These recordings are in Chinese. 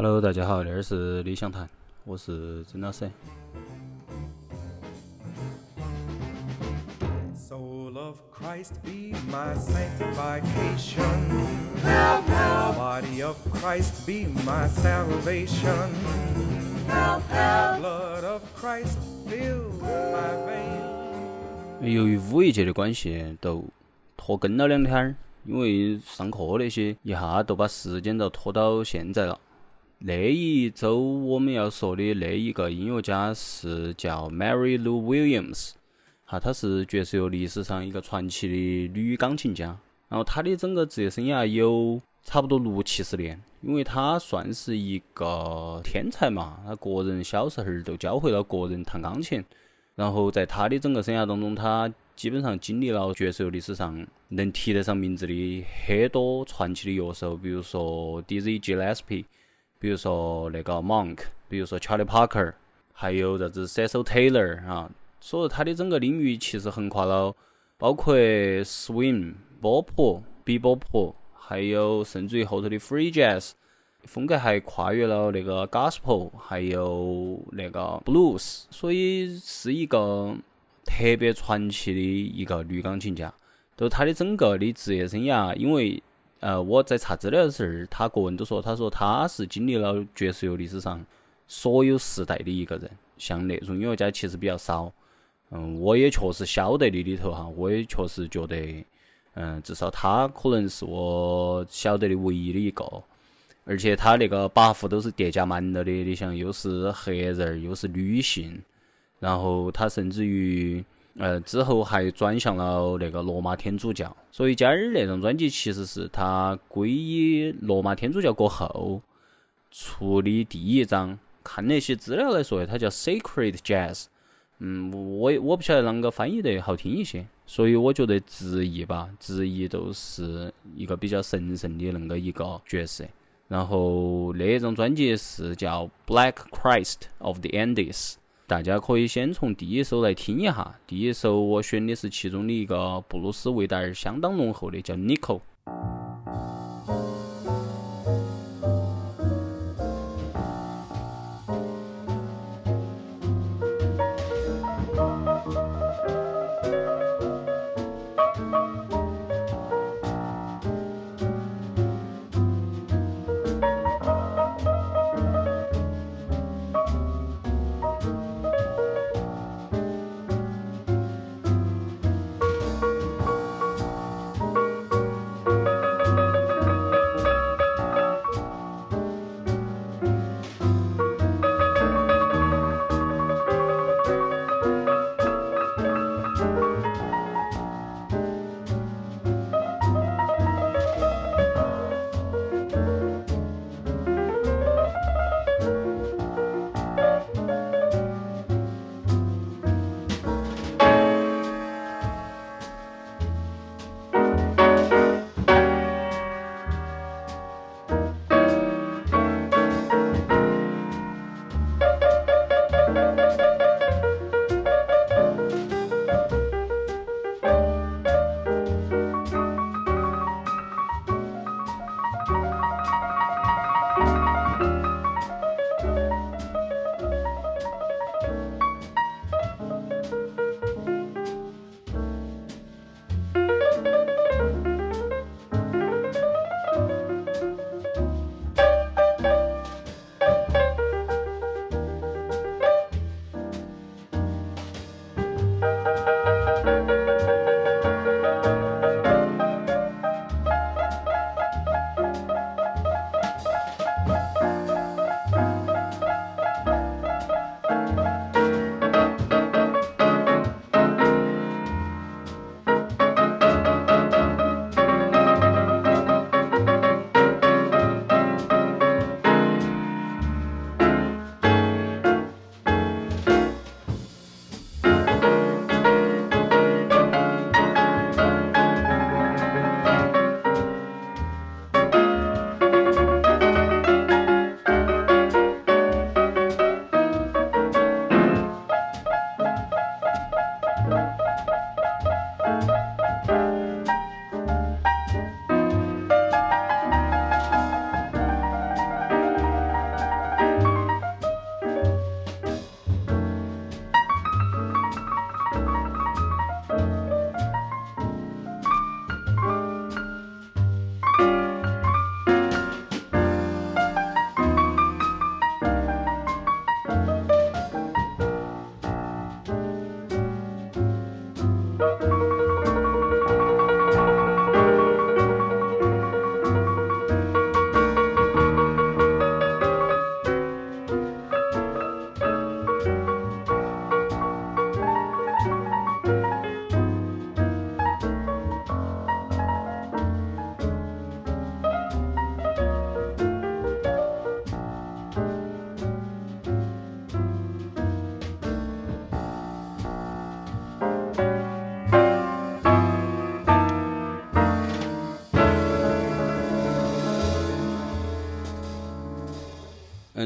Hello，大家好，这儿是理想谈，我是曾老师。Soul of Christ be my sanctification. Body of Christ be my salvation. Blood of Christ fill my veins. 由于五一节的关系，都拖更了两天儿，因为上课那些，一下都把时间都拖到现在了。那一周我们要说的那一个音乐家是叫 Mary Lou Williams，哈，她是爵士乐历史上一个传奇的女钢琴家。然后她的整个职业生涯有差不多六七十年，因为她算是一个天才嘛，她个人小时候儿都教会了个人弹钢琴。然后在她的整个生涯当中，她基本上经历了爵士乐历史上能提得上名字的很多传奇的乐手，比如说 Dizzy Gillespie，比如说那个 Monk，比如说 Charlie Parker，还有啥子 Cecil Taylor 啊。所以他的整个领域其实横跨了包括 swing、波普、比波普，还有甚至于后头的 free jazz。风格还跨越了那个 gospel，还有那个 blues，所以是一个特别传奇的一个女钢琴家。就她的整个的职业生涯，因为呃我在查资料的时候，他个人都说，他说他是经历了爵士乐历史上所有时代的一个人，像那种音乐家其实比较少。嗯，我也确实晓得的里头哈，我也确实觉得，嗯，至少他可能是我晓得的唯一的一个。而且他那个 buff 都是叠加满了的，你想又是黑人儿，又是女性，然后他甚至于呃之后还转向了那个罗马天主教，所以今儿那张专辑其实是他皈依罗马天主教过后出的第一张。看那些资料来说，它叫 Sacred Jazz，嗯，我我不晓得啷个翻译得好听一些，所以我觉得直译吧，直译都是一个比较神圣的那个一个角色。然后那张专辑是叫《Black Christ of the Andes》，大家可以先从第一首来听一下。第一首我选的是其中的一个布鲁斯味道儿相当浓厚的，叫《Nico》。Nico,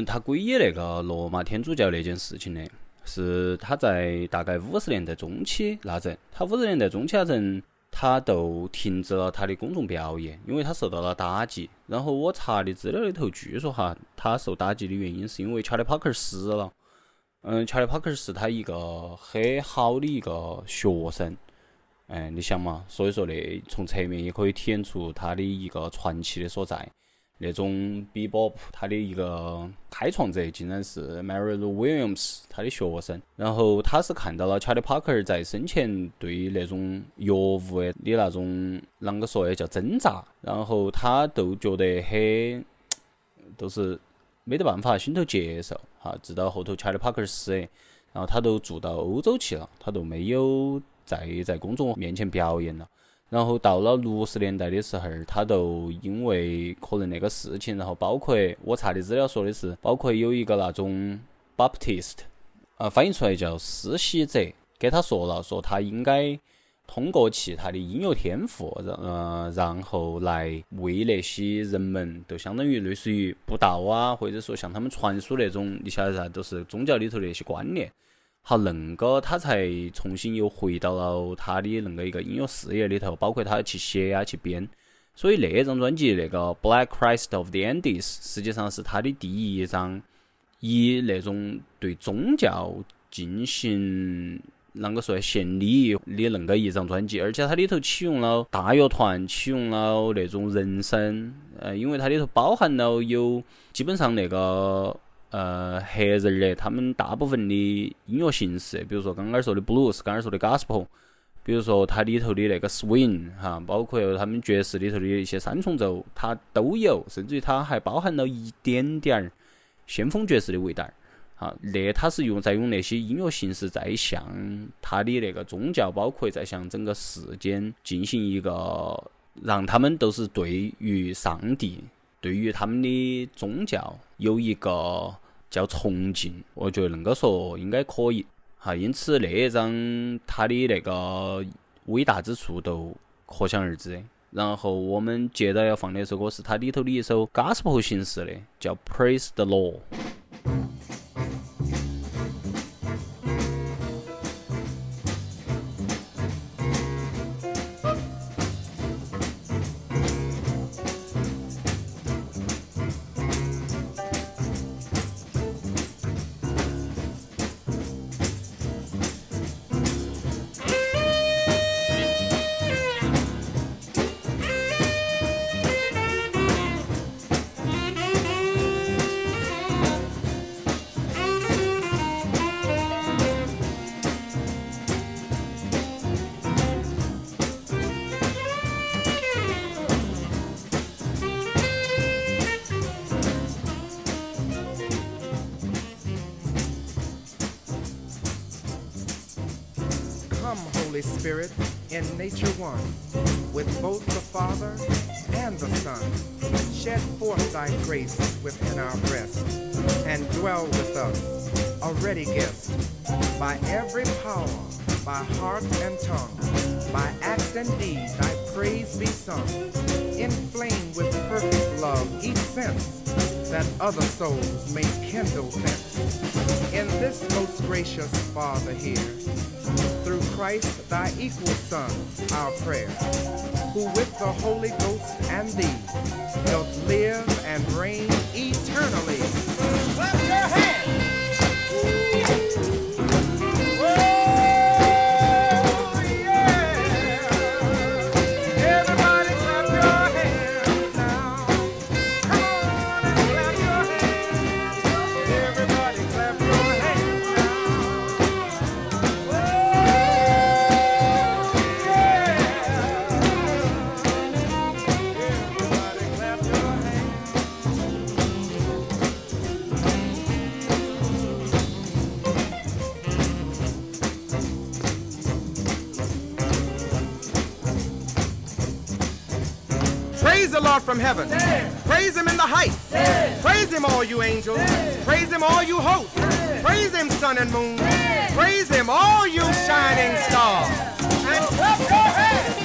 他皈依那个罗马天主教那件事情的，是他在大概五十年代中期那阵，他五十年代中期那阵，他都停止了他的公众表演，因为他受到了打击。然后我查的资料里头，据说哈，他受打击的原因是因为查理·帕克死了。嗯，查理·帕克是他一个很好的一个学生。哎，你想嘛，所以说呢，从侧面也可以体现出他的一个传奇的所在。那种 Bebop，他的一个开创者竟然是 Mary Lou Williams，他的学生。然后他是看到了 Charlie Parker 在生前对那种药物的那种啷个说呢，叫挣扎，然后他都觉得很，都是没得办法心头接受哈。直到后头 Charlie Parker 死，然后他都住到欧洲去了，他都没有。再在公众面前表演了，然后到了六十年代的时候，他都因为可能那个事情，然后包括我查的资料说的是，包括有一个那种 Baptist，啊，翻译出来叫施洗者，给他说了，说他应该通过其他的音乐天赋，然呃，然后来为那些人们，就相当于类似于布道啊，或者说向他们传输那种，你晓得噻，都是宗教里头的那些观念。好，恁个他才重新又回到了他的恁个一个音乐事业里头，包括他去写啊去编。所以那张专辑那个《Black Christ of the Andes》实际上是他的第一张以那种对宗教进行啷个说献礼的恁个一张专辑，而且它里头启用了大乐团，启用了那种人声，呃，因为它里头包含了有基本上那个。呃，黑人儿的，他们大部分的音乐形式，比如说刚刚说的 blues，刚刚说的 gospel，比如说它里头的那个 swing，哈，包括他们爵士里头的一些三重奏，它都有，甚至于它还包含了一点点儿先锋爵士的味道儿，哈，那它是用在用那些音乐形式在向它的那个宗教，包括在向整个世间进行一个，让他们都是对于上帝，对于他们的宗教有一个。叫崇敬，我觉得恁个说应该可以哈，因此那一张它的那个伟大之处都可想而知。然后我们接着要放的一首歌是它里头的一首 gospel 形式的，叫 Praise the Lord。In nature one, with both the Father and the Son. Shed forth thy grace within our breast, and dwell with us, a ready guest, by every power, by heart and tongue, by act and deed, thy praise be sung. Inflame with perfect love each sense, that other souls may kindle thence. In this most gracious Father here, through Christ, thy equal Son, our prayer, who with the Holy Ghost and thee doth live and reign eternally. Clap your hands! From heaven. Praise him in the heights. Praise him, all you angels. Praise him, all you hosts. Praise him, sun and moon. Praise him, all you shining stars. And clap your hands.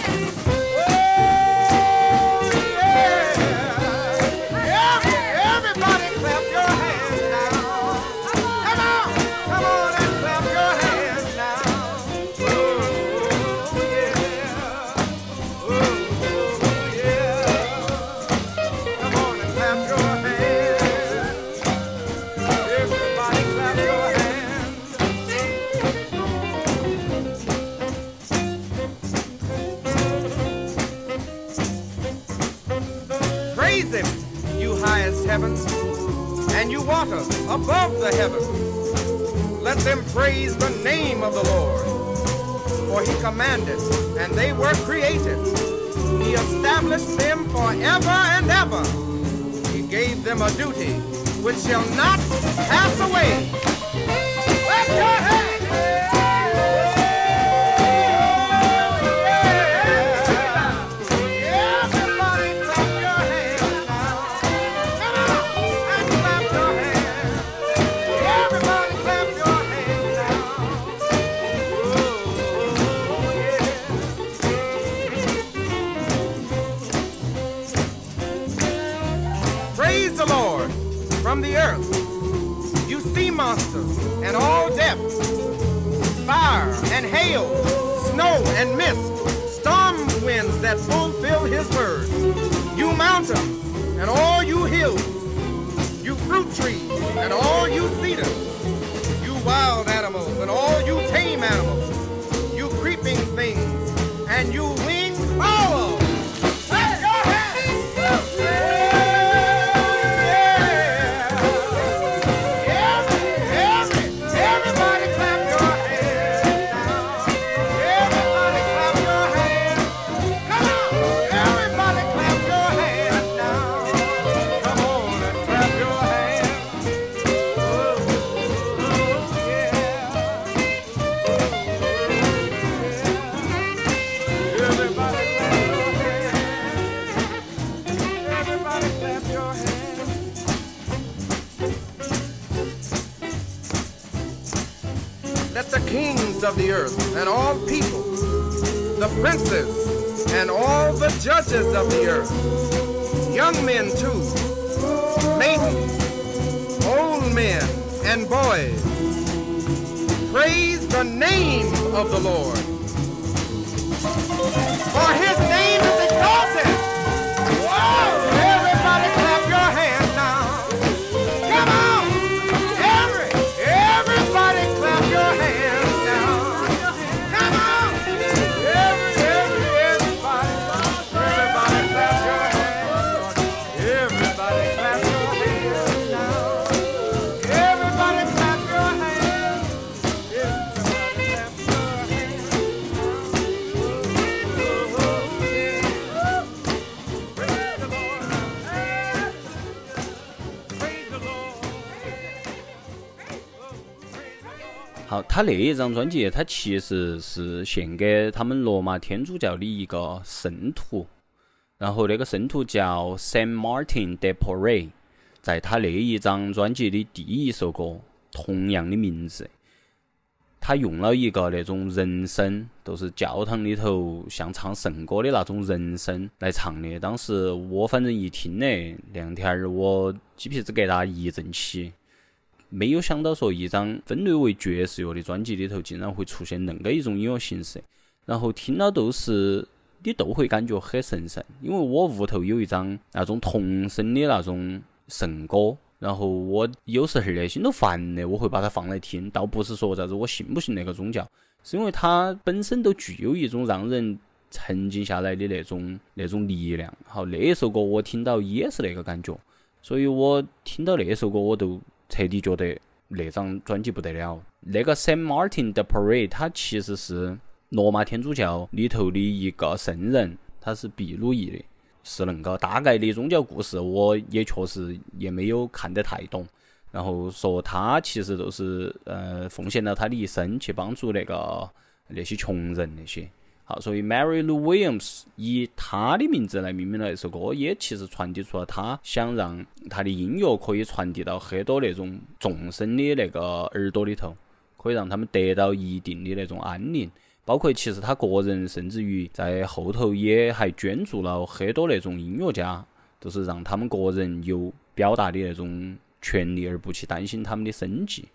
Praise the name of the Lord. For he commanded, and they were created. He established them forever and ever. He gave them a duty which shall not pass away. Fire and hail, snow and mist, storm winds that fulfill his word. You mountains and all you hills, you fruit trees and all you cedars, you wild animals and all you tame animals, of the earth and all people, the princes and all the judges of the earth, young men too, maidens, old men and boys, praise the name of the Lord. For his name 他那一张专辑，他其实是献给他们罗马天主教的一个圣徒，然后那个圣徒叫 Saint Martin de Porre，在他那一张专辑的第一首歌，同样的名字，他用了一个那种人声，都是教堂里头像唱圣歌的那种人声来唱的。当时我反正一听呢，两天儿我鸡皮子疙瘩一阵起。没有想到说一张分类为爵士乐的专辑里头竟然会出现恁个一种音乐形式，然后听了都是你都会感觉很神圣。因为我屋头有一张那种童声的那种圣歌，然后我有时候呢心都烦的，我会把它放来听。倒不是说啥子我信不信那个宗教，是因为它本身都具有一种让人沉静下来的那种那种力量。好，那一首歌我听到也是那个感觉，所以我听到那首歌我都。彻底觉得那张专辑不得了。那个 Saint Martin de Porres，他其实是罗马天主教里头的一个圣人，他是秘鲁裔的，是恁个大概的宗教故事，我也确实也没有看得太懂。然后说他其实都是呃奉献了他的一生去帮助那个那些穷人那些。好，所以 Mary Lou Williams 以他的名字来命名了一首歌，也其实传递出了他想让他的音乐可以传递到很多那种众生的那个耳朵里头，可以让他们得到一定的那种安宁。包括其实他个人，甚至于在后头也还捐助了很多那种音乐家，都是让他们个人有表达的那种权利，而不去担心他们的生计。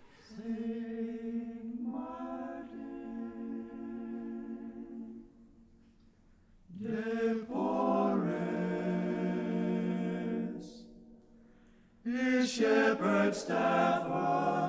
shepherd's staff.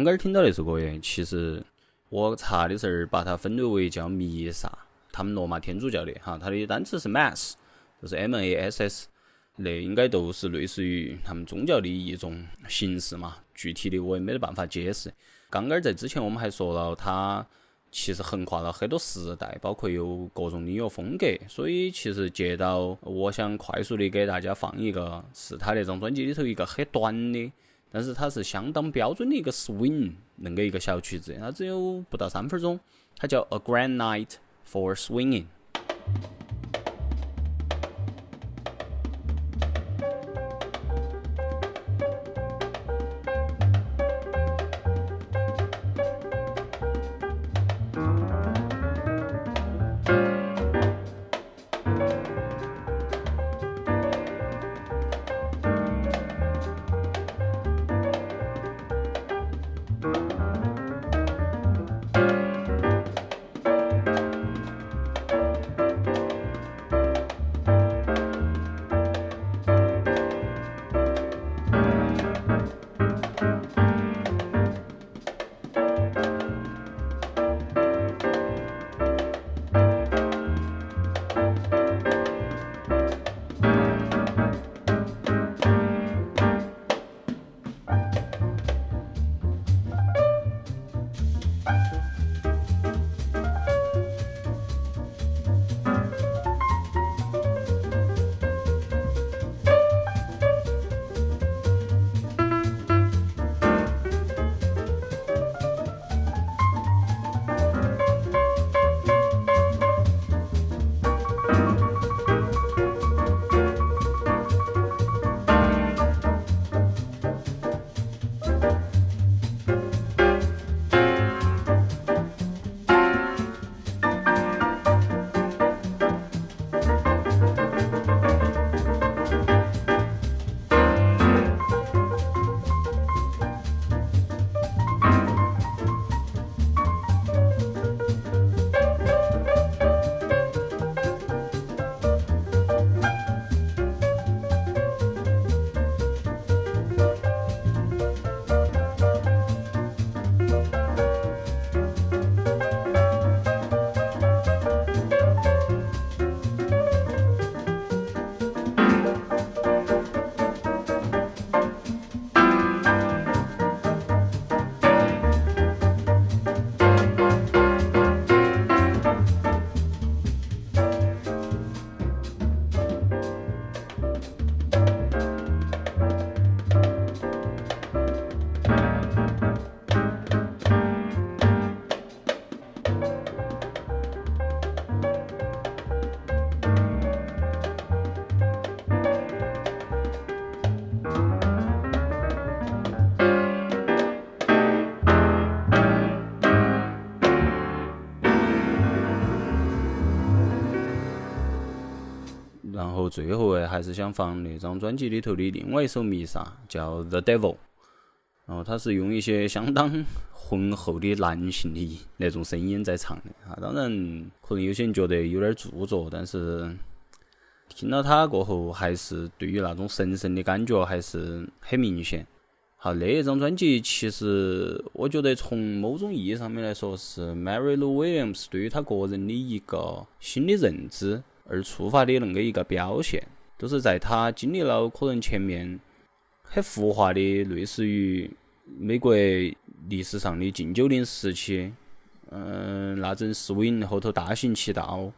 刚刚听到那首歌耶，其实我查的时候把它分类为叫弥撒，他们罗马天主教的哈，它的单词是 mass，就是 m a s s，那应该都是类似于他们宗教的一种形式嘛。具体的我也没得办法解释。刚刚在之前我们还说了，它其实横跨了很多时代，包括有各种音乐风格，所以其实接到我想快速的给大家放一个，是他那张专辑里头一个很短的。但是它是相当标准的一个 swing，恁个一个小曲子，它只有不到三分钟，它叫 A Grand Night for Swinging。最后诶，还是想放那张专辑里头的另外一首《弥撒》，叫《The Devil》。然后他是用一些相当浑厚的男性的那种声音在唱的啊。当然，可能有些人觉得有点做作，但是听了他过后，还是对于那种神圣的感觉还是很明显。好，那一张专辑其实我觉得从某种意义上面来说，是 Mary Lou Williams 对于他个人的一个新的认知。而触发的恁个一个表现，都是在他经历了可能前面很浮华的，类似于美国历史上的禁酒令时期，嗯，那阵 swing 后头大行其道，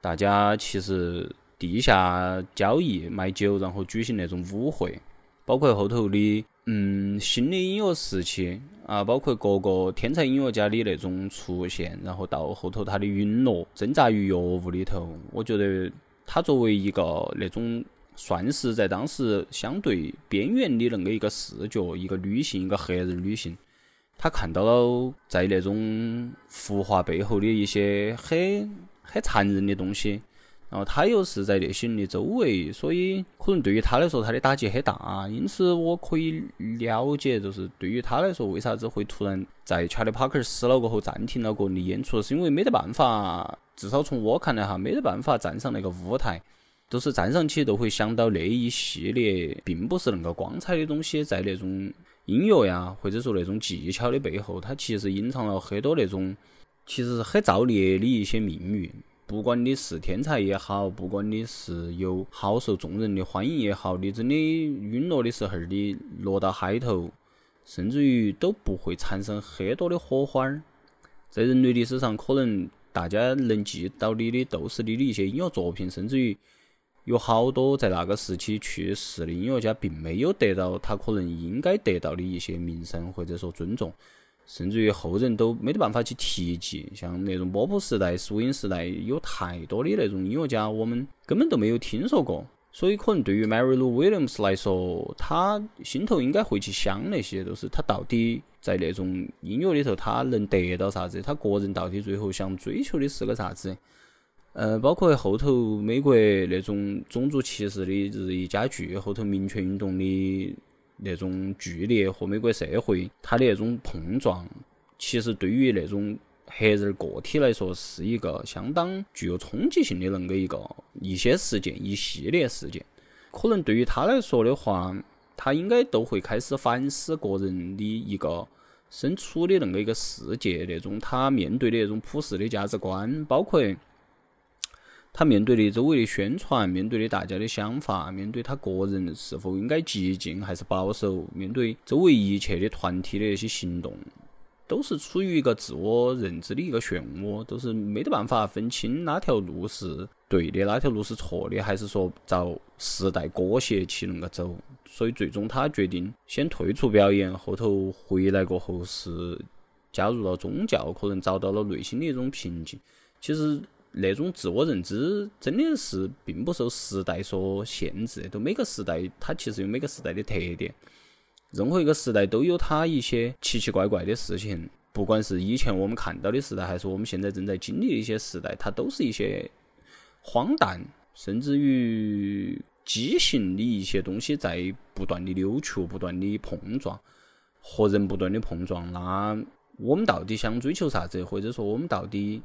大家其实地下交易卖酒，然后举行那种舞会，包括后头的。嗯，新的音乐时期啊，包括各个天才音乐家的那种出现，然后到后头他的陨落，挣扎于药物里头。我觉得他作为一个那种算是在当时相对边缘的那个一个视角，一个女性，一个黑人女性，她看到了在那种浮华背后的一些很很残忍的东西。然后他又是在那些人的周围，所以可能对于他来说，他的打击很大。因此，我可以了解，就是对于他来说，为啥子会突然在 Charlie Parker 死了过后暂停了个人的演出，是因为没得办法。至少从我看来哈，没得办法站上那个舞台，都是站上去都会想到那一系列并不是那个光彩的东西，在那种音乐呀，或者说那种技巧的背后，它其实隐藏了很多那种其实是很造孽的一些命运。不管你是天才也好，不管你是有好受众人的欢迎也好，你真的陨落的时候，你落到海头，甚至于都不会产生很多的火花儿。在人类历史上，可能大家能记到你的都是你的一些音乐作品，甚至于有好多在那个时期去世的音乐家，并没有得到他可能应该得到的一些名声或者说尊重。甚至于后人都没得办法去提及，像那种波普时代、苏音时代，有太多的那种音乐家，我们根本都没有听说过。所以，可能对于 Mary Lou Williams 来说，他心头应该会去想那些，都是他到底在那种音乐里头，他能得到啥子？他个人到底最后想追求的是个啥子？呃，包括后头美国那种种族歧视的日益加剧，后头民权运动的。那种剧烈和美国社会它的那种碰撞，其实对于那种黑人个体来说，是一个相当具有冲击性的恁个一个一些事件，一系列事件。可能对于他来说的话，他应该都会开始反思个人的一个身处的恁个一个世界，那种他面对的那种普世的价值观，包括。他面对的周围的宣传，面对的大家的想法，面对他个人是否应该激进还是保守，面对周围一切的团体的那些行动，都是处于一个自我认知的一个漩涡，都是没得办法分清哪条路是对的，哪条路是错的，还是说照时代裹挟去恁个走。所以最终他决定先退出表演，后头回来过后是加入了宗教，可能找到了内心的一种平静。其实。那种自我认知真的是并不受时代所限制，都每个时代它其实有每个时代的特点，任何一个时代都有它一些奇奇怪怪的事情，不管是以前我们看到的时代，还是我们现在正在经历的一些时代，它都是一些荒诞，甚至于畸形的一些东西在不断的扭曲、不断的碰撞，和人不断的碰撞。那我们到底想追求啥子，或者说我们到底？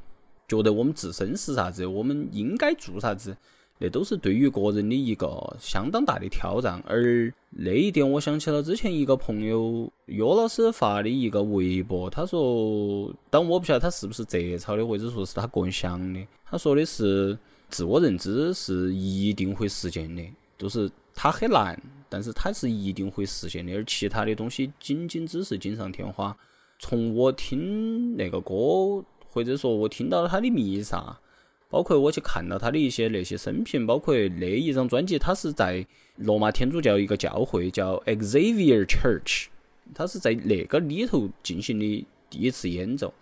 觉得我们自身是啥子，我们应该做啥子，那都是对于个人的一个相当大的挑战。而那一点，我想起了之前一个朋友岳老师发的一个微博，他说，但我不晓得他是不是摘抄的，或者说是他个人想的。他说的是，自我认知是一定会实现的，就是它很难，但是它是一定会实现的，而其他的东西仅仅只是锦上添花。从我听那个歌。或者说我听到了他的弥撒，包括我去看到他的一些那些生平，包括那一张专辑，他是在罗马天主教一个教会叫 Xavier Church，他是在那个里头进行的第一次演奏。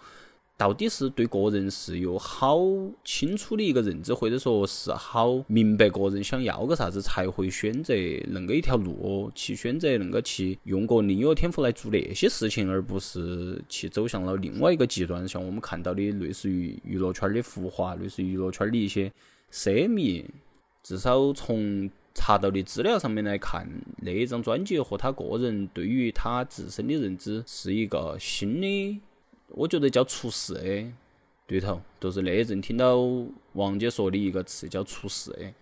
到底是对个人是有好清楚的一个认知，或者说是好明白个人想要个啥子，才会选择恁个一条路，去选择恁个去用个音乐天赋来做那些事情，而不是去走向了另外一个极端，像我们看到的类似于娱乐圈的浮华，类似于娱乐圈的一些奢靡。至少从查到的资料上面来看，那一张专辑和他个人对于他自身的认知是一个新的。我觉得叫出世，对头，就是那一阵听到王姐说的一个词叫出世。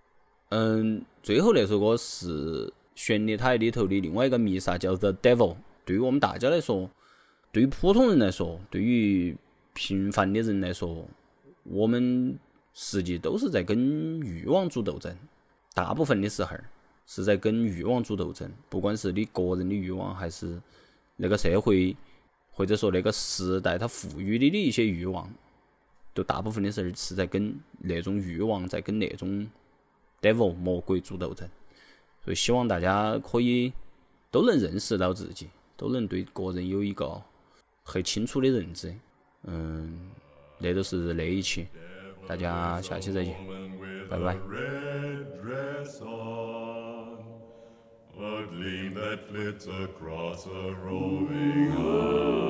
嗯，最后那首歌是《旋律台》里头的另外一个弥撒，叫 The Devil。对于我们大家来说，对于普通人来说，对于平凡的人来说，我们实际都是在跟欲望做斗争。大部分的时候是在跟欲望做斗争，不管是你个人的欲望，还是那个社会。或者说那个时代它赋予你的一些欲望，就大部分的时候是在跟那种欲望在跟那种 devil 魔鬼做斗争，所以希望大家可以都能认识到自己，都能对个人有一个很清楚的认知。嗯，那都是那一期，大家下期再见，拜拜。a gleam that flits across a roving eye.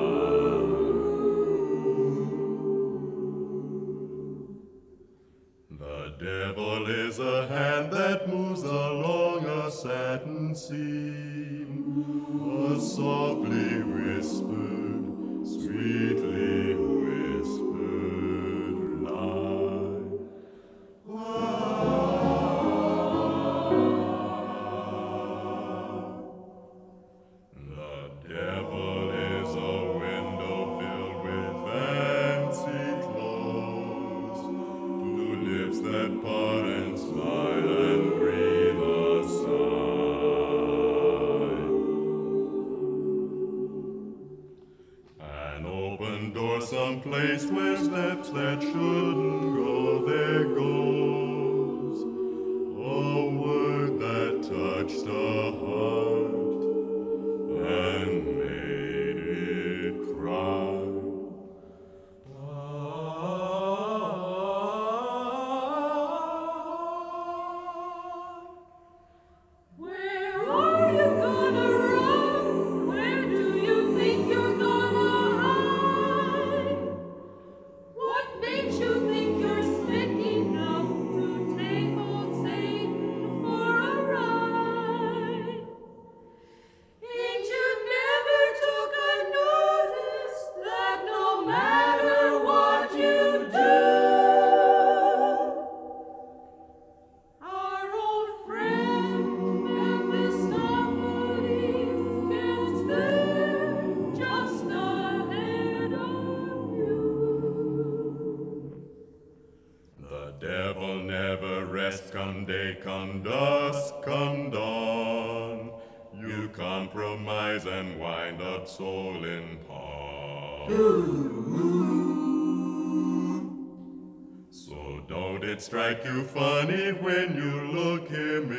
The devil is a hand that moves along a satin seam, a softly whispered, sweetly taste with lips that should come dusk, come dawn, you compromise and wind up soul in pawn. so don't it strike you funny when you look him